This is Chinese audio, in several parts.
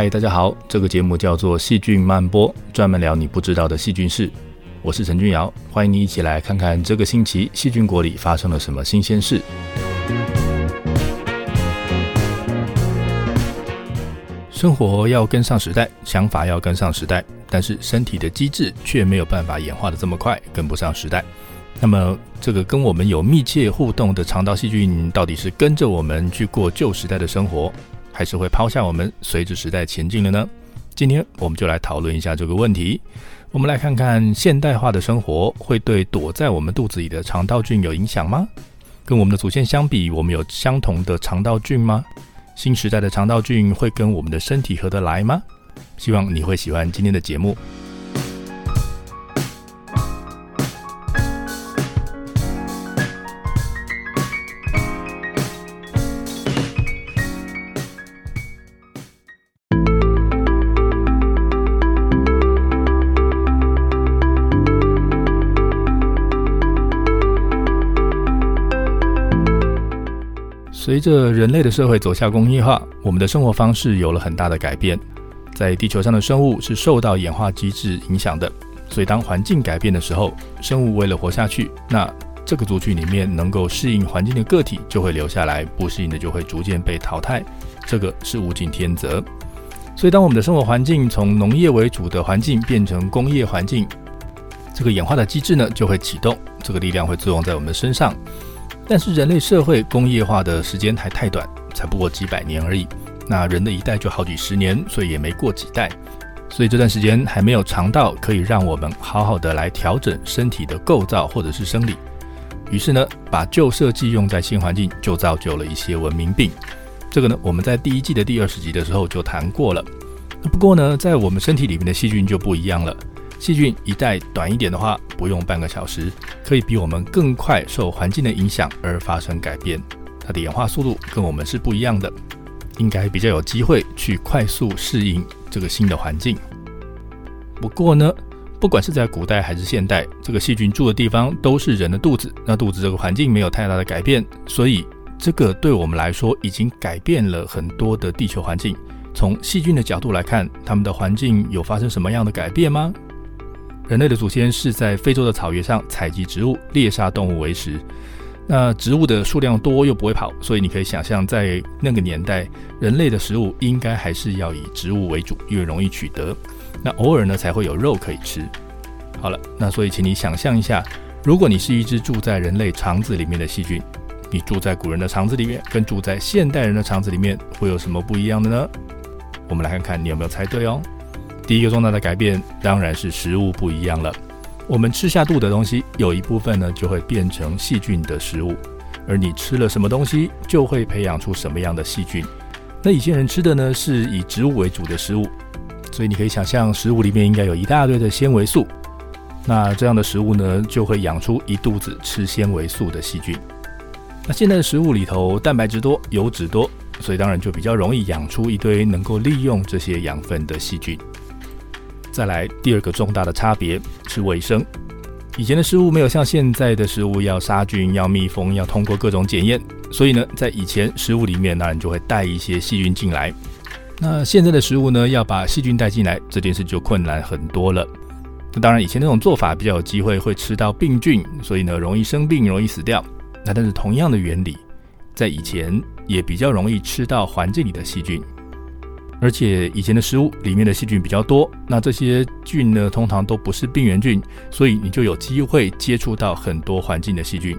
嗨，大家好，这个节目叫做《细菌漫播》，专门聊你不知道的细菌事。我是陈君尧，欢迎你一起来看看这个星期细菌国里发生了什么新鲜事。生活要跟上时代，想法要跟上时代，但是身体的机制却没有办法演化的这么快，跟不上时代。那么，这个跟我们有密切互动的肠道细菌，到底是跟着我们去过旧时代的生活？还是会抛下我们，随着时代前进了呢？今天我们就来讨论一下这个问题。我们来看看现代化的生活会对躲在我们肚子里的肠道菌有影响吗？跟我们的祖先相比，我们有相同的肠道菌吗？新时代的肠道菌会跟我们的身体合得来吗？希望你会喜欢今天的节目。随着人类的社会走向工业化，我们的生活方式有了很大的改变。在地球上的生物是受到演化机制影响的，所以当环境改变的时候，生物为了活下去，那这个族群里面能够适应环境的个体就会留下来，不适应的就会逐渐被淘汰。这个是物竞天择。所以当我们的生活环境从农业为主的环境变成工业环境，这个演化的机制呢就会启动，这个力量会作用在我们的身上。但是人类社会工业化的时间还太短，才不过几百年而已。那人的一代就好几十年，所以也没过几代，所以这段时间还没有长到可以让我们好好的来调整身体的构造或者是生理。于是呢，把旧设计用在新环境，就造就了一些文明病。这个呢，我们在第一季的第二十集的时候就谈过了。不过呢，在我们身体里面的细菌就不一样了。细菌一代短一点的话，不用半个小时，可以比我们更快受环境的影响而发生改变。它的演化速度跟我们是不一样的，应该比较有机会去快速适应这个新的环境。不过呢，不管是在古代还是现代，这个细菌住的地方都是人的肚子，那肚子这个环境没有太大的改变，所以这个对我们来说已经改变了很多的地球环境。从细菌的角度来看，它们的环境有发生什么样的改变吗？人类的祖先是在非洲的草原上采集植物、猎杀动物为食。那植物的数量多又不会跑，所以你可以想象，在那个年代，人类的食物应该还是要以植物为主，因为容易取得。那偶尔呢，才会有肉可以吃。好了，那所以请你想象一下，如果你是一只住在人类肠子里面的细菌，你住在古人的肠子里面，跟住在现代人的肠子里面会有什么不一样的呢？我们来看看你有没有猜对哦。第一个重大的改变当然是食物不一样了。我们吃下肚的东西，有一部分呢就会变成细菌的食物，而你吃了什么东西，就会培养出什么样的细菌。那以前人吃的呢是以植物为主的食物，所以你可以想象，食物里面应该有一大堆的纤维素。那这样的食物呢，就会养出一肚子吃纤维素的细菌。那现在的食物里头蛋白质多，油脂多，所以当然就比较容易养出一堆能够利用这些养分的细菌。再来第二个重大的差别是卫生。以前的食物没有像现在的食物要杀菌、要密封、要通过各种检验，所以呢，在以前食物里面当然就会带一些细菌进来。那现在的食物呢，要把细菌带进来这件事就困难很多了。那当然，以前那种做法比较有机会会吃到病菌，所以呢容易生病、容易死掉。那但是同样的原理，在以前也比较容易吃到环境里的细菌，而且以前的食物里面的细菌比较多，那这些菌呢通常都不是病原菌，所以你就有机会接触到很多环境的细菌。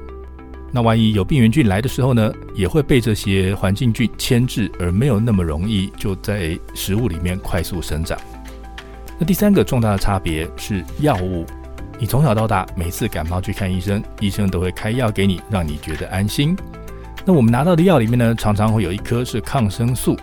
那万一有病原菌来的时候呢，也会被这些环境菌牵制，而没有那么容易就在食物里面快速生长。那第三个重大的差别是药物。你从小到大每次感冒去看医生，医生都会开药给你，让你觉得安心。那我们拿到的药里面呢，常常会有一颗是抗生素。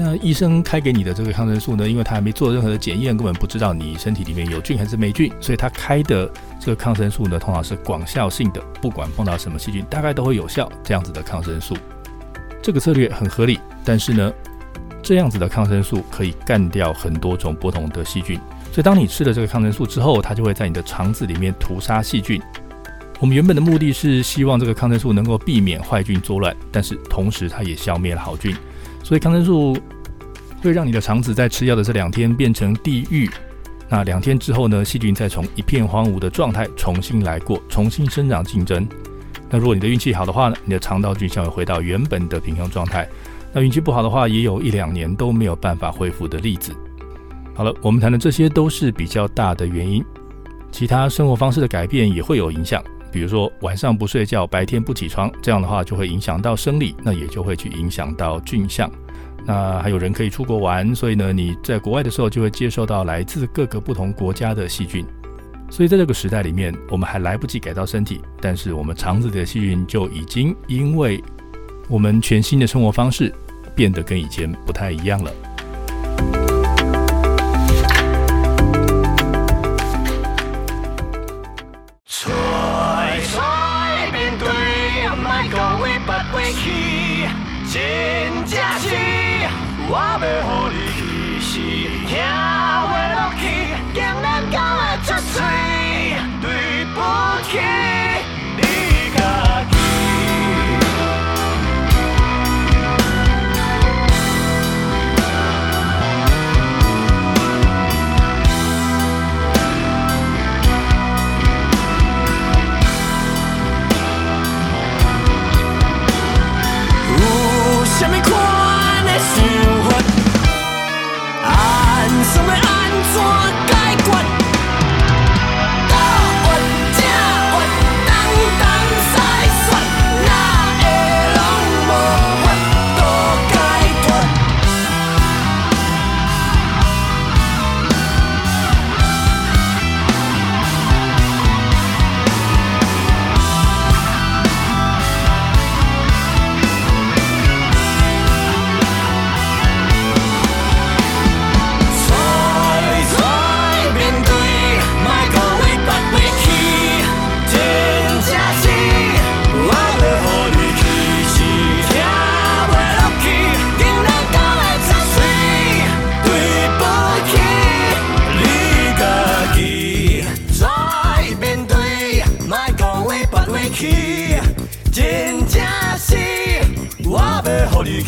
那医生开给你的这个抗生素呢，因为他还没做任何的检验，根本不知道你身体里面有菌还是没菌，所以他开的这个抗生素呢，通常是广效性的，不管碰到什么细菌，大概都会有效。这样子的抗生素，这个策略很合理。但是呢，这样子的抗生素可以干掉很多种不同的细菌，所以当你吃了这个抗生素之后，它就会在你的肠子里面屠杀细菌。我们原本的目的是希望这个抗生素能够避免坏菌作乱，但是同时它也消灭了好菌，所以抗生素会让你的肠子在吃药的这两天变成地狱。那两天之后呢，细菌再从一片荒芜的状态重新来过，重新生长竞争。那如果你的运气好的话呢，你的肠道菌相会回到原本的平衡状态。那运气不好的话，也有一两年都没有办法恢复的例子。好了，我们谈的这些都是比较大的原因，其他生活方式的改变也会有影响。比如说晚上不睡觉，白天不起床，这样的话就会影响到生理，那也就会去影响到菌相。那还有人可以出国玩，所以呢你在国外的时候就会接受到来自各个不同国家的细菌。所以在这个时代里面，我们还来不及改造身体，但是我们肠子里的细菌就已经因为。我们全新的生活方式变得跟以前不太一样了。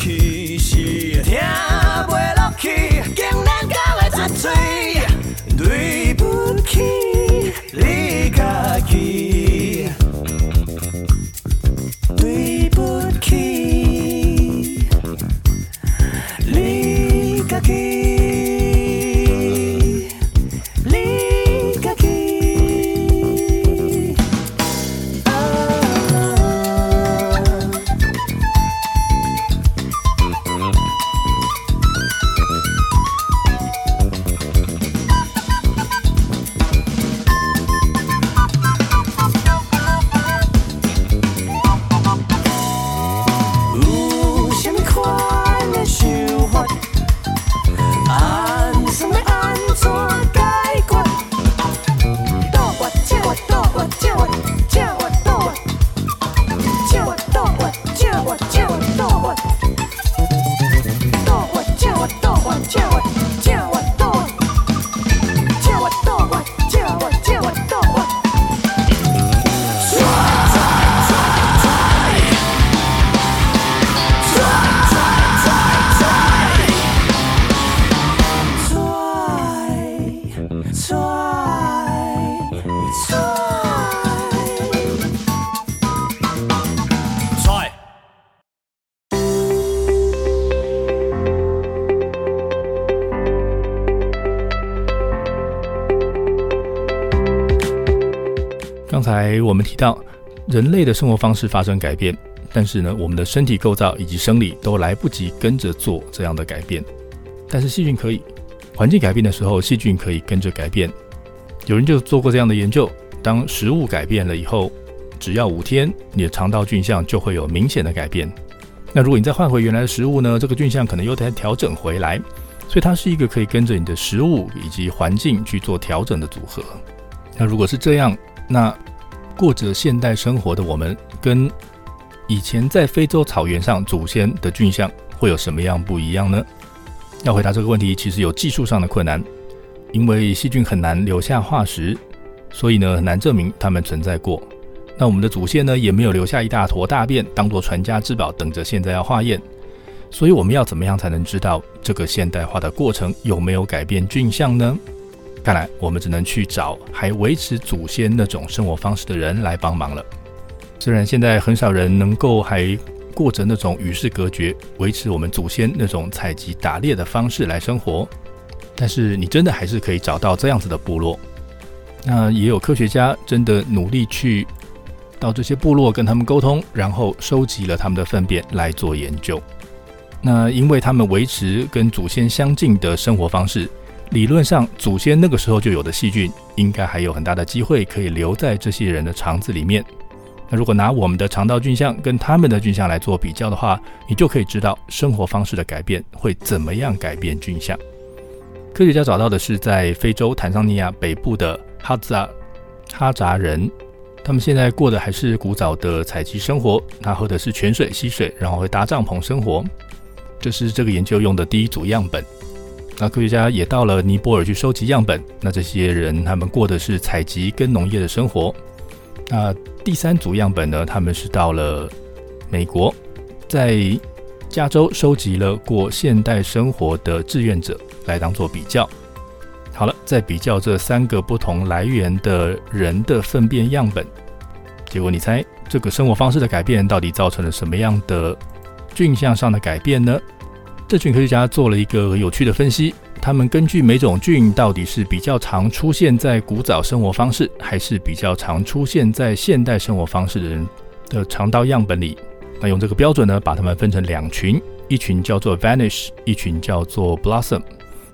去，是听袂落去，竟然到会十岁，对不起，你家己。我们提到，人类的生活方式发生改变，但是呢，我们的身体构造以及生理都来不及跟着做这样的改变。但是细菌可以，环境改变的时候，细菌可以跟着改变。有人就做过这样的研究：当食物改变了以后，只要五天，你的肠道菌相就会有明显的改变。那如果你再换回原来的食物呢？这个菌相可能又得调整回来。所以它是一个可以跟着你的食物以及环境去做调整的组合。那如果是这样，那过着现代生活的我们，跟以前在非洲草原上祖先的菌相会有什么样不一样呢？要回答这个问题，其实有技术上的困难，因为细菌很难留下化石，所以呢很难证明它们存在过。那我们的祖先呢也没有留下一大坨大便当做传家之宝，等着现在要化验。所以我们要怎么样才能知道这个现代化的过程有没有改变菌相呢？看来我们只能去找还维持祖先那种生活方式的人来帮忙了。虽然现在很少人能够还过着那种与世隔绝、维持我们祖先那种采集打猎的方式来生活，但是你真的还是可以找到这样子的部落。那也有科学家真的努力去到这些部落跟他们沟通，然后收集了他们的粪便来做研究。那因为他们维持跟祖先相近的生活方式，理论上祖先那个时候就有的细菌，应该还有很大的机会可以留在这些人的肠子里面。那如果拿我们的肠道菌相跟他们的菌相来做比较的话，你就可以知道生活方式的改变会怎么样改变菌相。科学家找到的是在非洲坦桑尼亚北部的哈扎哈扎人，他们现在过的还是古早的采集生活，他喝的是泉水溪水，然后会搭帐篷生活。这是这个研究用的第一组样本。那科学家也到了尼泊尔去收集样本。那这些人他们过的是采集跟农业的生活。那第三组样本呢？他们是到了美国，在加州收集了过现代生活的志愿者来当做比较。好了，在比较这三个不同来源的人的粪便样本，结果你猜这个生活方式的改变到底造成了什么样的？菌相上的改变呢？这群科学家做了一个有趣的分析。他们根据每种菌到底是比较常出现在古早生活方式，还是比较常出现在现代生活方式的人的肠道样本里，那用这个标准呢，把它们分成两群，一群叫做 Vanish，一群叫做 Blossom。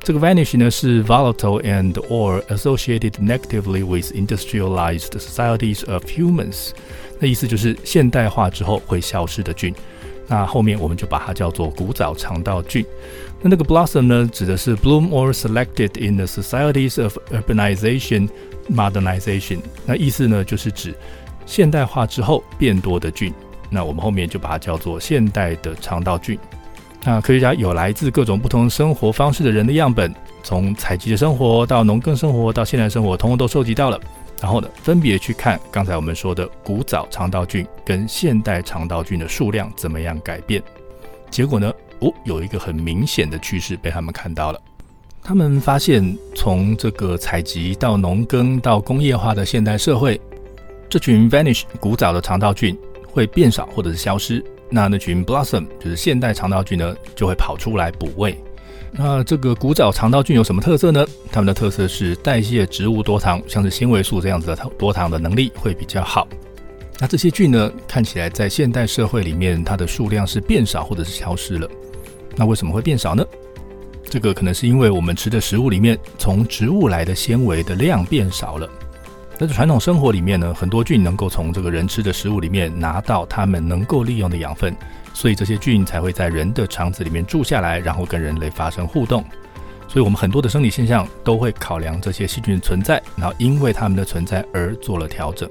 这个 Vanish 呢是 volatile and or associated negatively with industrialized societies of humans，那意思就是现代化之后会消失的菌。那后面我们就把它叫做古早肠道菌。那那个 blossom 呢，指的是 bloom or selected in the societies of urbanization modernization。那意思呢，就是指现代化之后变多的菌。那我们后面就把它叫做现代的肠道菌。那科学家有来自各种不同生活方式的人的样本，从采集的生活到农耕生活到现代生活，通通都收集到了。然后呢，分别去看刚才我们说的古早肠道菌跟现代肠道菌的数量怎么样改变。结果呢，哦，有一个很明显的趋势被他们看到了。他们发现，从这个采集到农耕到工业化的现代社会，这群 vanish 古早的肠道菌会变少或者是消失。那那群 blossom 就是现代肠道菌呢，就会跑出来补位。那这个古早肠道菌有什么特色呢？它们的特色是代谢植物多糖，像是纤维素这样子的多糖的能力会比较好。那这些菌呢，看起来在现代社会里面，它的数量是变少或者是消失了。那为什么会变少呢？这个可能是因为我们吃的食物里面从植物来的纤维的量变少了。在传统生活里面呢，很多菌能够从这个人吃的食物里面拿到它们能够利用的养分。所以这些菌才会在人的肠子里面住下来，然后跟人类发生互动。所以，我们很多的生理现象都会考量这些细菌的存在，然后因为它们的存在而做了调整。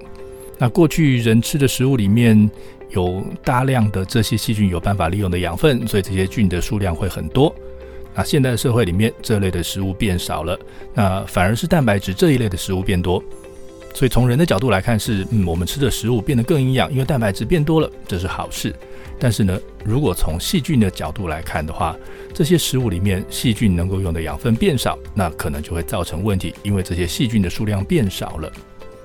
那过去人吃的食物里面有大量的这些细菌有办法利用的养分，所以这些菌的数量会很多。那现代社会里面这类的食物变少了，那反而是蛋白质这一类的食物变多。所以从人的角度来看，是嗯，我们吃的食物变得更营养，因为蛋白质变多了，这是好事。但是呢，如果从细菌的角度来看的话，这些食物里面细菌能够用的养分变少，那可能就会造成问题，因为这些细菌的数量变少了。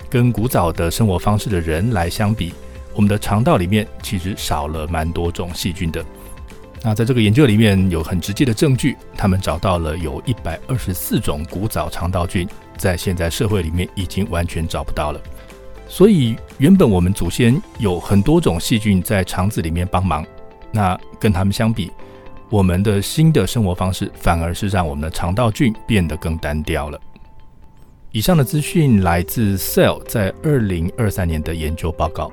跟古早的生活方式的人来相比，我们的肠道里面其实少了蛮多种细菌的。那在这个研究里面有很直接的证据，他们找到了有一百二十四种古早肠道菌，在现在社会里面已经完全找不到了。所以原本我们祖先有很多种细菌在肠子里面帮忙，那跟他们相比，我们的新的生活方式反而是让我们的肠道菌变得更单调了。以上的资讯来自 Cell 在二零二三年的研究报告。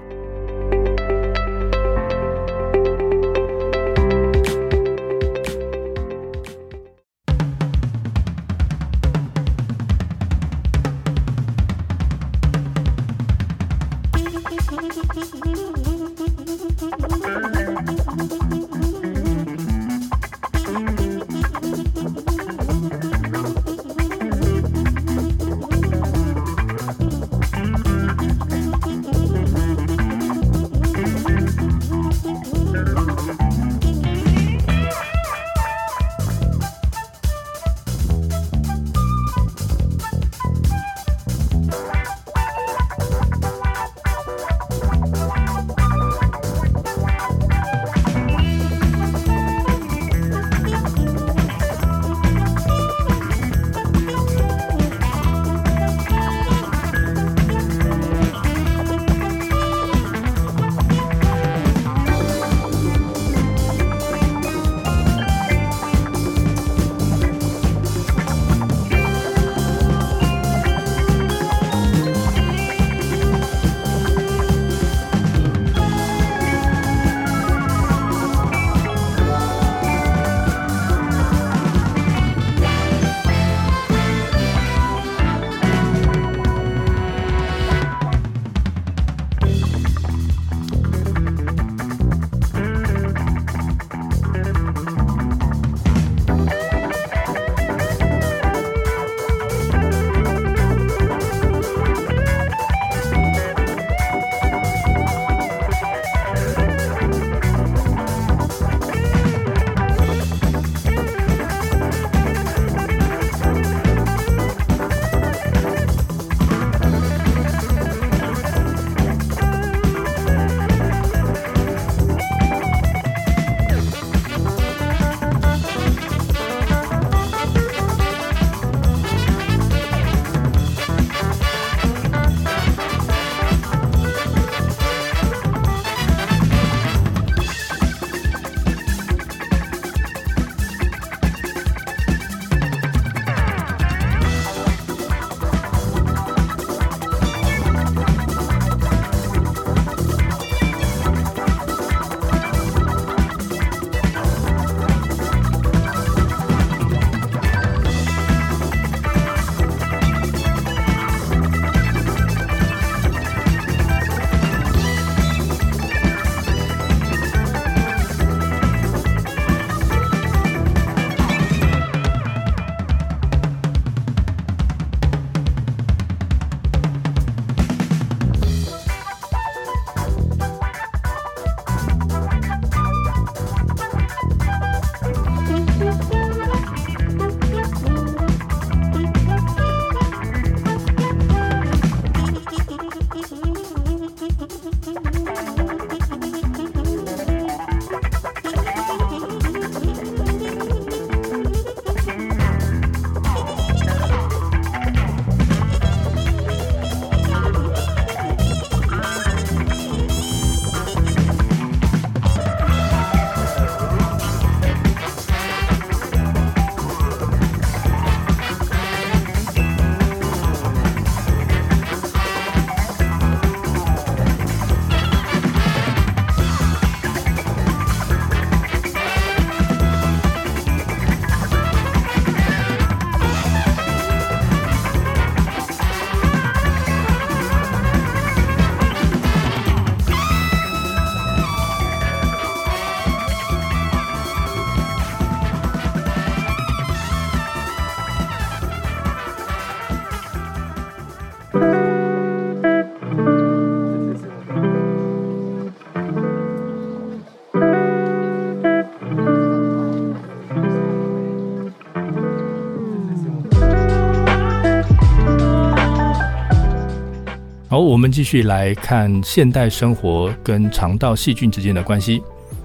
我们继续来看现代生活跟肠道细菌之间的关系。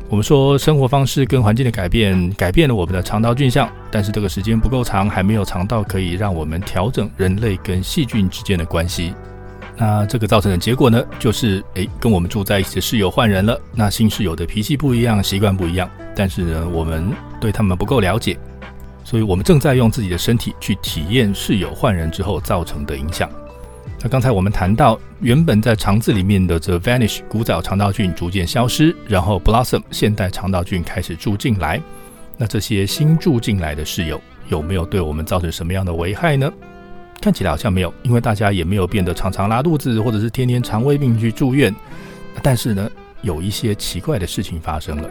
我们说生活方式跟环境的改变，改变了我们的肠道菌相，但是这个时间不够长，还没有肠道可以让我们调整人类跟细菌之间的关系。那这个造成的结果呢，就是诶，跟我们住在一起的室友换人了。那新室友的脾气不一样，习惯不一样，但是呢，我们对他们不够了解，所以我们正在用自己的身体去体验室友换人之后造成的影响。那刚才我们谈到，原本在肠子里面的这 vanish 古早肠道菌逐渐消失，然后 blossom 现代肠道菌开始住进来。那这些新住进来的室友有没有对我们造成什么样的危害呢？看起来好像没有，因为大家也没有变得常常拉肚子，或者是天天肠胃病去住院。但是呢，有一些奇怪的事情发生了。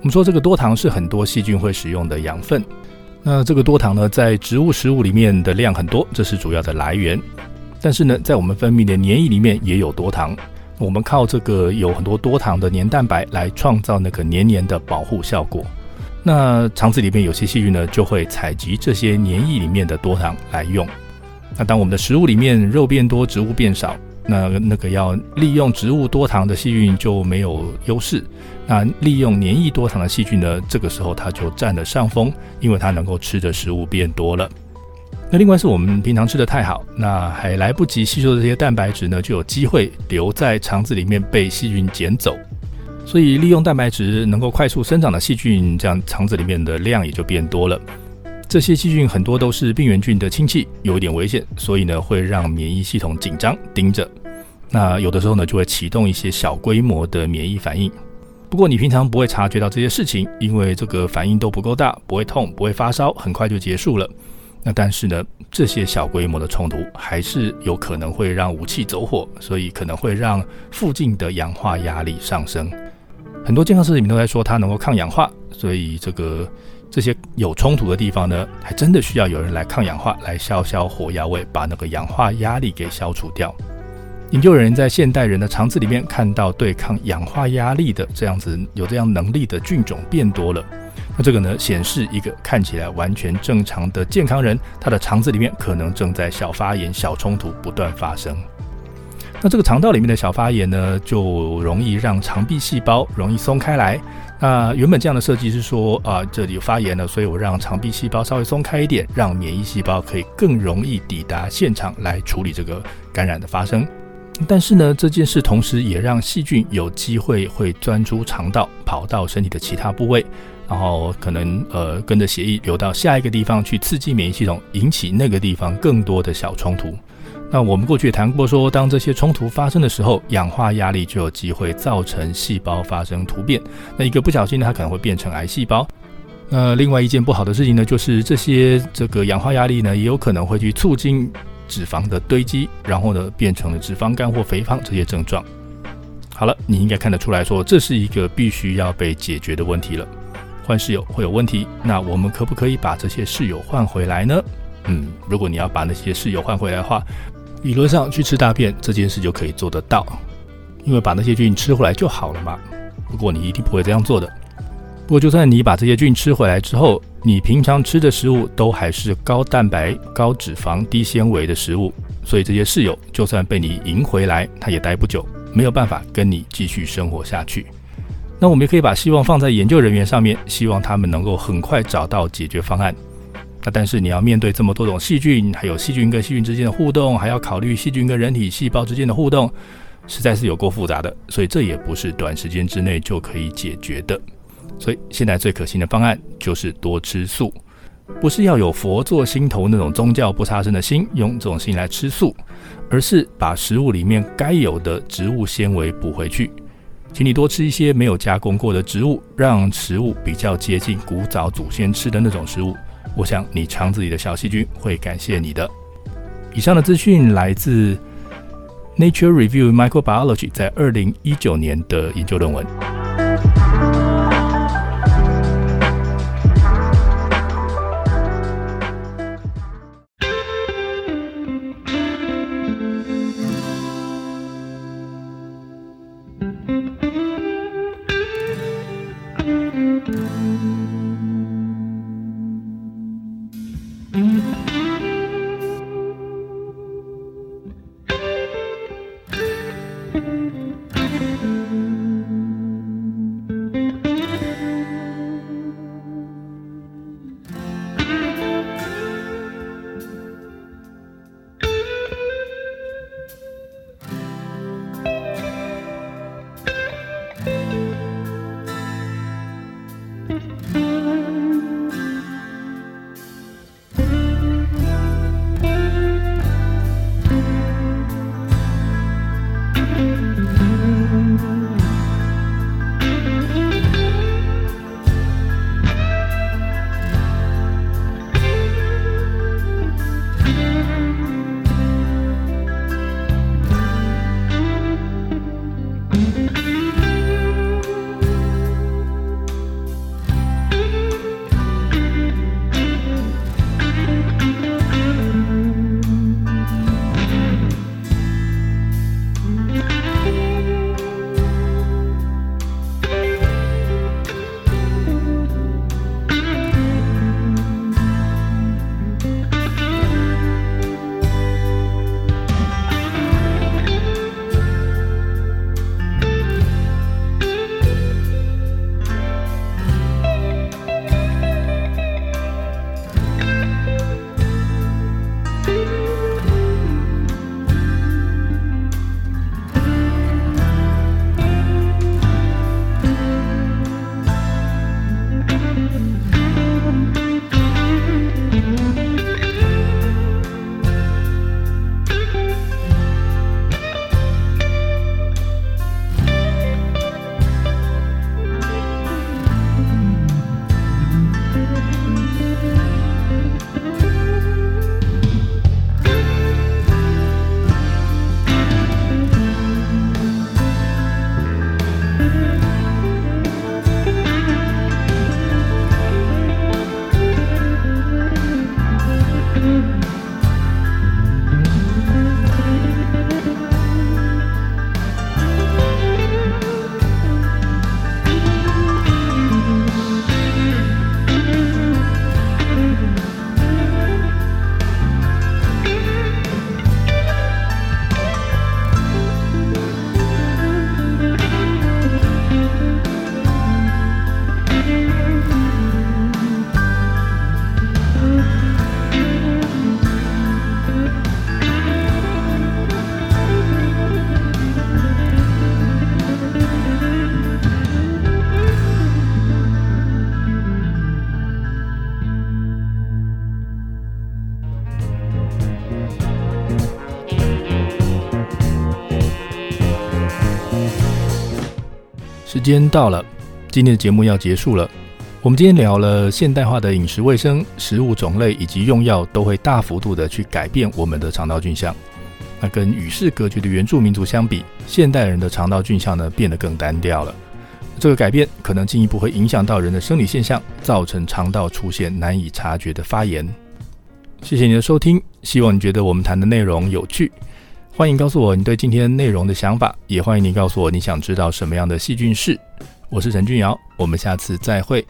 我们说这个多糖是很多细菌会使用的养分。那这个多糖呢，在植物食物里面的量很多，这是主要的来源。但是呢，在我们分泌的粘液里面也有多糖。我们靠这个有很多多糖的粘蛋白来创造那个黏黏的保护效果。那肠子里面有些细菌呢，就会采集这些粘液里面的多糖来用。那当我们的食物里面肉变多，植物变少，那那个要利用植物多糖的细菌就没有优势。那利用黏液多糖的细菌呢，这个时候它就占了上风，因为它能够吃的食物变多了。那另外是我们平常吃的太好，那还来不及吸收的这些蛋白质呢，就有机会留在肠子里面被细菌捡走。所以利用蛋白质能够快速生长的细菌，这样肠子里面的量也就变多了。这些细菌很多都是病原菌的亲戚，有一点危险，所以呢会让免疫系统紧张盯着。那有的时候呢就会启动一些小规模的免疫反应。不过你平常不会察觉到这些事情，因为这个反应都不够大，不会痛，不会发烧，很快就结束了。那但是呢这些小规模的冲突还是有可能会让武器走火，所以可能会让附近的氧化压力上升。很多健康食品都在说它能够抗氧化，所以这个。这些有冲突的地方呢，还真的需要有人来抗氧化，来消消火药味，把那个氧化压力给消除掉。研究人员在现代人的肠子里面看到对抗氧化压力的这样子有这样能力的菌种变多了。那这个呢，显示一个看起来完全正常的健康人，他的肠子里面可能正在小发炎、小冲突不断发生。那这个肠道里面的小发炎呢，就容易让肠壁细胞容易松开来。那原本这样的设计是说啊，这里有发炎了，所以我让肠壁细胞稍微松开一点，让免疫细胞可以更容易抵达现场来处理这个感染的发生。但是呢，这件事同时也让细菌有机会会钻出肠道，跑到身体的其他部位，然后可能呃跟着血液流到下一个地方去刺激免疫系统，引起那个地方更多的小冲突。那我们过去也谈过，说当这些冲突发生的时候，氧化压力就有机会造成细胞发生突变。那一个不小心呢，它可能会变成癌细胞。那另外一件不好的事情呢，就是这些这个氧化压力呢，也有可能会去促进脂肪的堆积，然后呢，变成了脂肪肝或肥胖这些症状。好了，你应该看得出来说，这是一个必须要被解决的问题了。换室友会有问题，那我们可不可以把这些室友换回来呢？嗯，如果你要把那些室友换回来的话，理论上去吃大便这件事就可以做得到，因为把那些菌吃回来就好了嘛。不过你一定不会这样做的。不过就算你把这些菌吃回来之后，你平常吃的食物都还是高蛋白、高脂肪、低纤维的食物，所以这些室友就算被你赢回来，他也待不久，没有办法跟你继续生活下去。那我们也可以把希望放在研究人员上面，希望他们能够很快找到解决方案。那但是你要面对这么多种细菌，还有细菌跟细菌之间的互动，还要考虑细菌跟人体细胞之间的互动，实在是有够复杂的。所以这也不是短时间之内就可以解决的。所以现在最可行的方案就是多吃素，不是要有佛做心头那种宗教不杀生的心，用这种心来吃素，而是把食物里面该有的植物纤维补回去。请你多吃一些没有加工过的植物，让食物比较接近古早祖先吃的那种食物。我想你肠子里的小细菌会感谢你的。以上的资讯来自《Nature Review Microbiology》在二零一九年的研究论文。时间到了，今天的节目要结束了。我们今天聊了现代化的饮食卫生、食物种类以及用药都会大幅度的去改变我们的肠道菌相。那跟与世隔绝的原住民族相比，现代人的肠道菌相呢变得更单调了。这个改变可能进一步会影响到人的生理现象，造成肠道出现难以察觉的发炎。谢谢你的收听，希望你觉得我们谈的内容有趣。欢迎告诉我你对今天内容的想法，也欢迎你告诉我你想知道什么样的细菌是。我是陈俊尧，我们下次再会。